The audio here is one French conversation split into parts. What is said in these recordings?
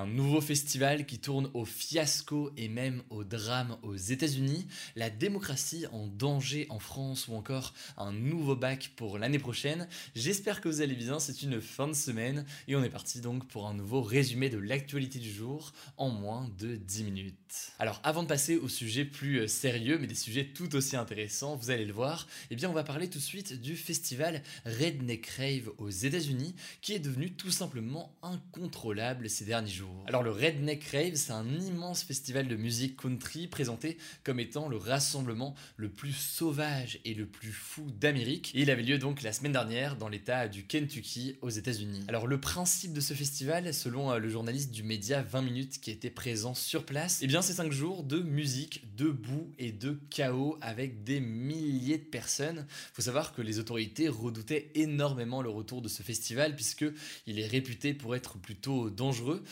Un nouveau festival qui tourne au fiasco et même au drame aux États-Unis, la démocratie en danger en France ou encore un nouveau bac pour l'année prochaine. J'espère que vous allez bien, c'est une fin de semaine et on est parti donc pour un nouveau résumé de l'actualité du jour en moins de 10 minutes. Alors avant de passer au sujet plus euh, sérieux mais des sujets tout aussi intéressants, vous allez le voir, eh bien on va parler tout de suite du festival Redneck Rave aux États-Unis qui est devenu tout simplement incontrôlable ces derniers jours. Alors le Redneck Rave, c'est un immense festival de musique country présenté comme étant le rassemblement le plus sauvage et le plus fou d'Amérique. Il avait lieu donc la semaine dernière dans l'état du Kentucky aux États-Unis. Alors le principe de ce festival, selon euh, le journaliste du média 20 minutes qui était présent sur place, eh bien c'est 5 jours de musique, de boue et de chaos avec des milliers de personnes. Faut savoir que les autorités redoutaient énormément le retour de ce festival puisque il est réputé pour être plutôt dangereux,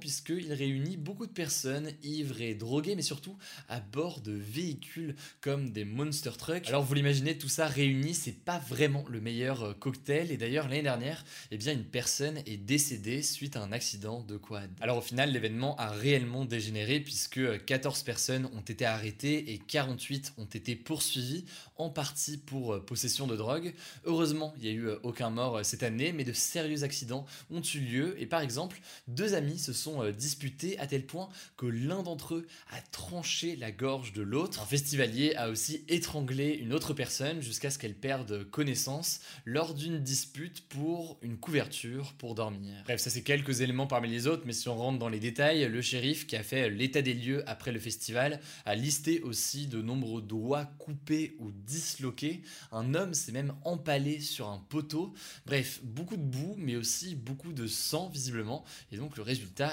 puisqu'il réunit beaucoup de personnes ivres et droguées, mais surtout à bord de véhicules comme des monster trucks. Alors vous l'imaginez, tout ça réuni, c'est pas vraiment le meilleur euh, cocktail. Et d'ailleurs l'année dernière, eh bien une personne est décédée suite à un accident de quad. Alors au final, l'événement a réellement dégénéré puisque 14 personnes ont été arrêtées et 48 ont été poursuivies, en partie pour euh, possession de drogue. Heureusement, il n'y a eu euh, aucun mort cette année, mais de sérieux accidents ont eu lieu. Et par exemple, deux amis se sont euh, disputés à tel point que l'un d'entre eux a tranché la gorge de l'autre. Un festivalier a aussi étranglé une autre personne jusqu'à ce qu'elle perde connaissance lors d'une dispute pour une couverture pour dormir. Bref, ça c'est quelques éléments parmi les autres, mais si on rentre dans les détails, le shérif qui a fait l'état des lieux après le festival a listé aussi de nombreux doigts coupés ou disloqués. Un homme s'est même empalé sur un poteau. Bref, beaucoup de boue, mais aussi beaucoup de sang visiblement, et donc le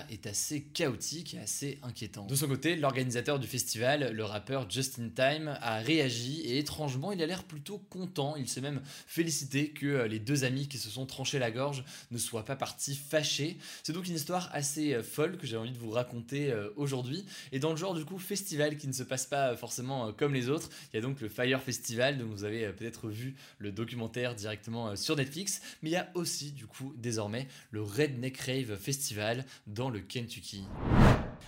est assez chaotique et assez inquiétant. De son côté, l'organisateur du festival, le rappeur Justin Time, a réagi et étrangement, il a l'air plutôt content. Il s'est même félicité que euh, les deux amis qui se sont tranchés la gorge ne soient pas partis fâchés. C'est donc une histoire assez euh, folle que j'ai envie de vous raconter euh, aujourd'hui. Et dans le genre du coup festival qui ne se passe pas forcément comme les autres, il y a donc le Fire Festival dont vous avez peut-être vu le documentaire directement sur Netflix, mais il y a aussi du coup désormais le Redneck Rave Festival dans le Kentucky.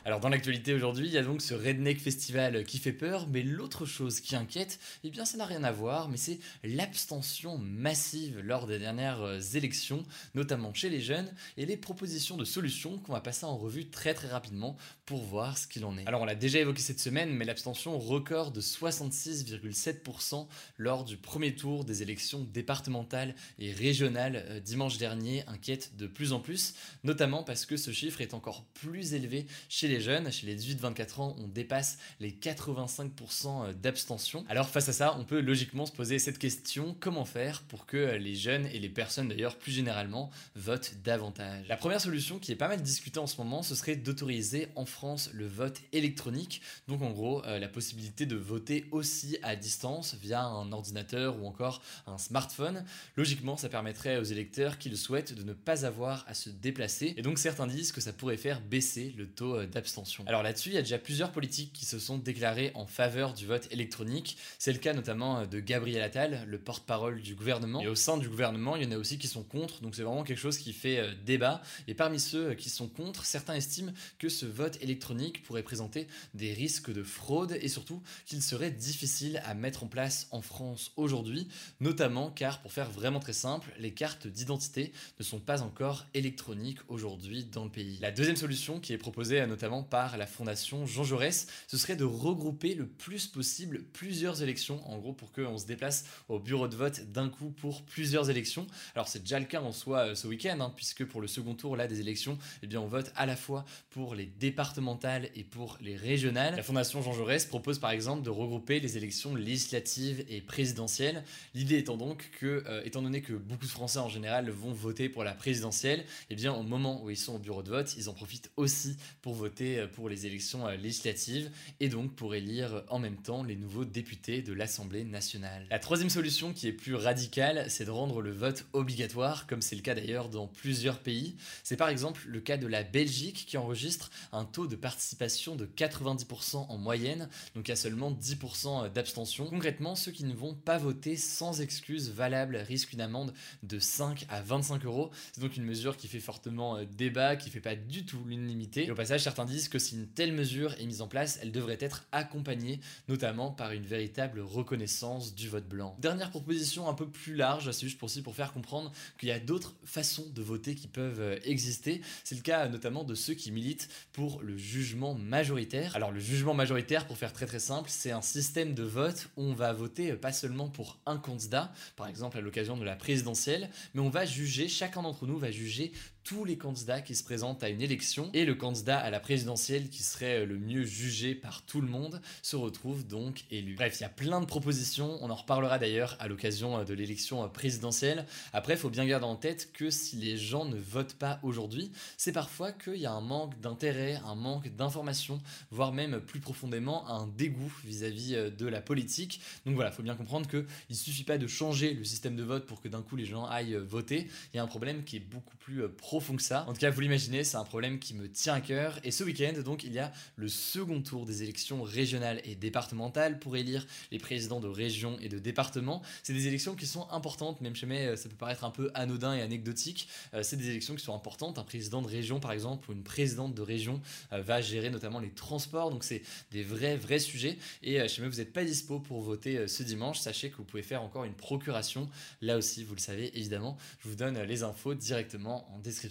Alors dans l'actualité aujourd'hui, il y a donc ce Redneck Festival qui fait peur, mais l'autre chose qui inquiète, eh bien ça n'a rien à voir, mais c'est l'abstention massive lors des dernières euh, élections, notamment chez les jeunes, et les propositions de solutions qu'on va passer en revue très très rapidement pour voir ce qu'il en est. Alors on l'a déjà évoqué cette semaine, mais l'abstention record de 66,7% lors du premier tour des élections départementales et régionales euh, dimanche dernier inquiète de plus en plus, notamment parce que ce chiffre est encore plus élevé chez les jeunes. Chez les 18-24 ans, on dépasse les 85% d'abstention. Alors face à ça, on peut logiquement se poser cette question, comment faire pour que les jeunes et les personnes d'ailleurs plus généralement votent davantage? La première solution qui est pas mal discutée en ce moment, ce serait d'autoriser en France le vote électronique. Donc en gros, euh, la possibilité de voter aussi à distance via un ordinateur ou encore un smartphone. Logiquement, ça permettrait aux électeurs qui le souhaitent de ne pas avoir à se déplacer. Et donc certains disent que ça pourrait faire baisser le taux euh, d'abstention. Alors là-dessus, il y a déjà plusieurs politiques qui se sont déclarées en faveur du vote électronique. C'est le cas notamment euh, de Gabriel Attal, le porte-parole du gouvernement. Et au sein du gouvernement, il y en a aussi qui sont contre, donc c'est vraiment quelque chose qui fait euh, débat. Et parmi ceux qui sont contre, certains estiment que ce vote électronique pourrait présenter des risques de fraude et surtout qu'il serait difficile à mettre en place en France aujourd'hui, notamment car, pour faire vraiment très simple, les cartes d'identité ne sont pas encore électroniques aujourd'hui dans le pays. La deuxième solution qui est proposée notamment par la fondation Jean Jaurès, ce serait de regrouper le plus possible plusieurs élections, en gros pour qu'on se déplace au bureau de vote d'un coup pour plusieurs élections. Alors c'est déjà le cas en soi euh, ce week-end, hein, puisque pour le second tour là des élections, eh bien on vote à la fois pour les départementales et pour les régionales. La fondation Jean Jaurès propose par exemple de regrouper les élections législatives et présidentielles. L'idée étant donc que, euh, étant donné que beaucoup de Français en général vont voter pour la présidentielle, eh bien au moment où ils sont au bureau de vote, ils en profitent aussi pour voter euh, pour les élections euh, législatives et donc pour élire en même temps les nouveaux députés de l'Assemblée nationale. La troisième solution qui est plus radicale, c'est de rendre le vote obligatoire, comme c'est le cas d'ailleurs dans plusieurs pays. C'est par exemple le cas de la Belgique qui enregistre un taux de participation de 90% en moyenne, donc a seulement 10% d'abstention. Concrètement, ceux qui ne vont pas voter sans excuse valable risquent une amende de 5 à 25 euros. C'est donc une mesure qui fait fortement euh, débat, qui fait pas du tout l'unanimité. Au passage, certains disent que si une telle mesure est mise en place, elle devrait être accompagnée notamment par une véritable reconnaissance du vote blanc. Dernière proposition un peu plus large, c'est juste pour, aussi pour faire comprendre qu'il y a d'autres façons de voter qui peuvent euh, exister. C'est le cas notamment de ceux qui militent pour le jugement majoritaire. Alors le jugement majoritaire, pour faire très très simple, c'est un système de vote où on va voter euh, pas seulement pour un candidat, par exemple à l'occasion de la présidentielle, mais on va juger, chacun d'entre nous va juger tous les candidats qui se présentent à une élection et le candidat à la présidentielle qui serait le mieux jugé par tout le monde se retrouve donc élu. Bref, il y a plein de propositions, on en reparlera d'ailleurs à l'occasion de l'élection présidentielle. Après, il faut bien garder en tête que si les gens ne votent pas aujourd'hui, c'est parfois qu'il y a un manque d'intérêt, un manque d'information, voire même plus profondément un dégoût vis-à-vis de la politique. Donc voilà, il faut bien comprendre qu'il ne suffit pas de changer le système de vote pour que d'un coup les gens aillent voter. Il y a un problème qui est beaucoup plus profond profond que ça. En tout cas, vous l'imaginez, c'est un problème qui me tient à cœur. Et ce week-end, donc, il y a le second tour des élections régionales et départementales pour élire les présidents de régions et de départements. C'est des élections qui sont importantes, même chez moi, ça peut paraître un peu anodin et anecdotique. Euh, c'est des élections qui sont importantes. Un président de région, par exemple, ou une présidente de région euh, va gérer notamment les transports. Donc, c'est des vrais, vrais sujets. Et euh, chez moi, vous n'êtes pas dispo pour voter ce dimanche. Sachez que vous pouvez faire encore une procuration. Là aussi, vous le savez, évidemment, je vous donne les infos directement en description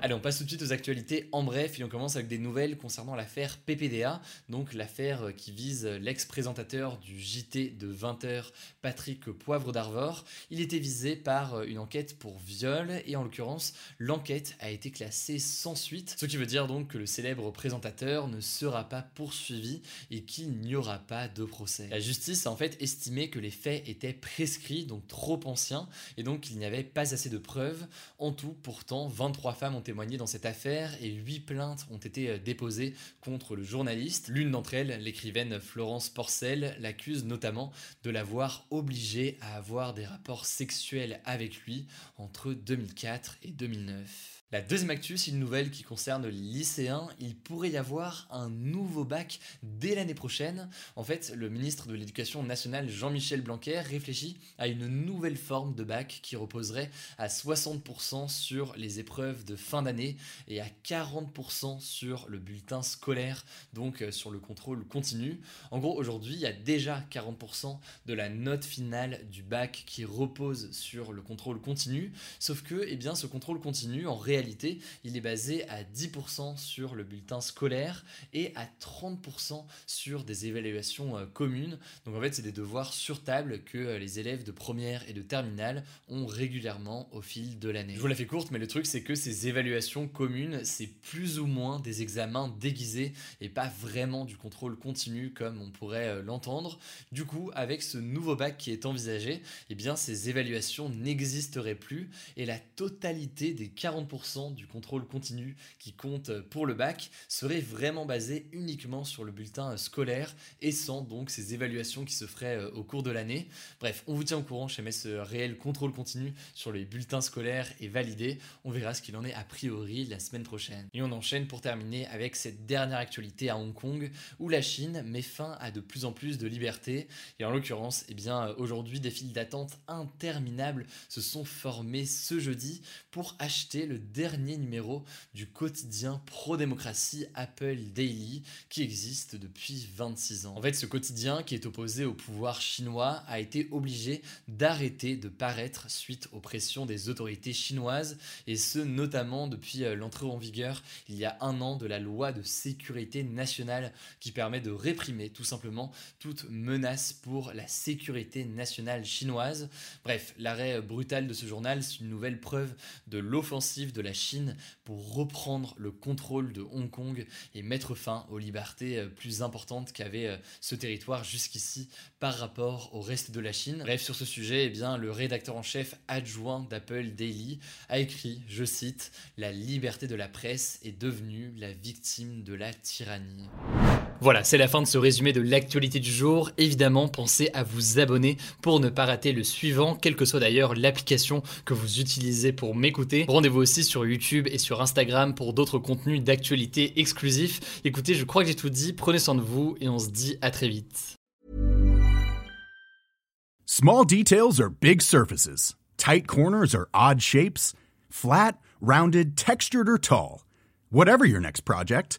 Allez, on passe tout de suite aux actualités en bref et on commence avec des nouvelles concernant l'affaire PPDA, donc l'affaire qui vise l'ex-présentateur du JT de 20h, Patrick Poivre d'Arvor. Il était visé par une enquête pour viol et en l'occurrence, l'enquête a été classée sans suite, ce qui veut dire donc que le célèbre présentateur ne sera pas poursuivi et qu'il n'y aura pas de procès. La justice a en fait estimé que les faits étaient prescrits, donc trop anciens, et donc il n'y avait pas assez de preuves. En tout, pourtant, 23 femmes ont témoigné dans cette affaire et 8 plaintes ont été euh, déposées contre le journaliste. L'une d'entre elles, l'écrivaine Florence Porcel, l'accuse notamment de l'avoir obligée à avoir des rapports sexuels avec lui entre 2004 et 2009. La deuxième actu, c'est une nouvelle qui concerne les lycéens. Il pourrait y avoir un nouveau bac dès l'année prochaine. En fait, le ministre de l'Éducation nationale, Jean-Michel Blanquer, réfléchit à une nouvelle forme de bac qui reposerait à 60% sur les épreuves de fin d'année et à 40% sur le bulletin scolaire, donc euh, sur le contrôle continu. En gros, aujourd'hui, il y a déjà 40% de la note finale du bac qui repose sur le contrôle continu, sauf que eh bien, ce contrôle continu, en réalité, il est basé à 10% sur le bulletin scolaire et à 30% sur des évaluations euh, communes. Donc en fait, c'est des devoirs sur table que euh, les élèves de première et de terminale ont régulièrement au fil de l'année. Je vous la fais courte, mais le truc c'est que ces évaluations communes, c'est plus ou moins des examens déguisés et pas vraiment du contrôle continu comme on pourrait euh, l'entendre. Du coup, avec ce nouveau bac qui est envisagé, eh bien ces évaluations n'existeraient plus et la totalité des 40% du contrôle continu qui compte pour le bac serait vraiment basé uniquement sur le bulletin scolaire et sans donc ces évaluations qui se feraient euh, au cours de l'année. Bref, on vous tient au courant chez ce réel contrôle continu sur les bulletins scolaires est validé. On verra ce qu'il en est a priori la semaine prochaine. Et on enchaîne pour terminer avec cette dernière actualité à Hong Kong où la Chine met fin à de plus en plus de liberté. Et en l'occurrence, eh bien aujourd'hui des files d'attente interminables se sont formées ce jeudi pour acheter le dernier numéro du quotidien pro-démocratie Apple Daily qui existe depuis 26 ans. En fait, ce quotidien qui est opposé au pouvoir chinois a été obligé d'arrêter de paraître suite aux pressions des autorités chinoises et ce notamment depuis euh, l'entrée en vigueur il y a un an de la loi de sécurité nationale qui permet de réprimer tout simplement toute menace pour la sécurité nationale chinoise. Bref, l'arrêt brutal de ce journal, c'est une nouvelle preuve de l'offensive de la Chine pour reprendre le contrôle de Hong Kong et mettre fin aux libertés euh, plus importantes qu'avait euh, ce territoire jusqu'ici par rapport au reste de la Chine. Bref, sur ce sujet, eh bien, le rédacteur en chef adjoint d'Apple Daily a écrit, je cite, La liberté de la presse est devenue la victime de la tyrannie. Voilà, c'est la fin de ce résumé de l'actualité du jour. Évidemment, pensez à vous abonner pour ne pas rater le suivant, quelle que soit d'ailleurs l'application que vous utilisez pour m'écouter. Rendez-vous aussi sur YouTube et sur Instagram pour d'autres contenus d'actualité exclusifs. Écoutez, je crois que j'ai tout dit, prenez soin de vous et on se dit à très vite. Small details big surfaces. Tight corners odd shapes. Flat, rounded, textured or tall. Whatever your next project,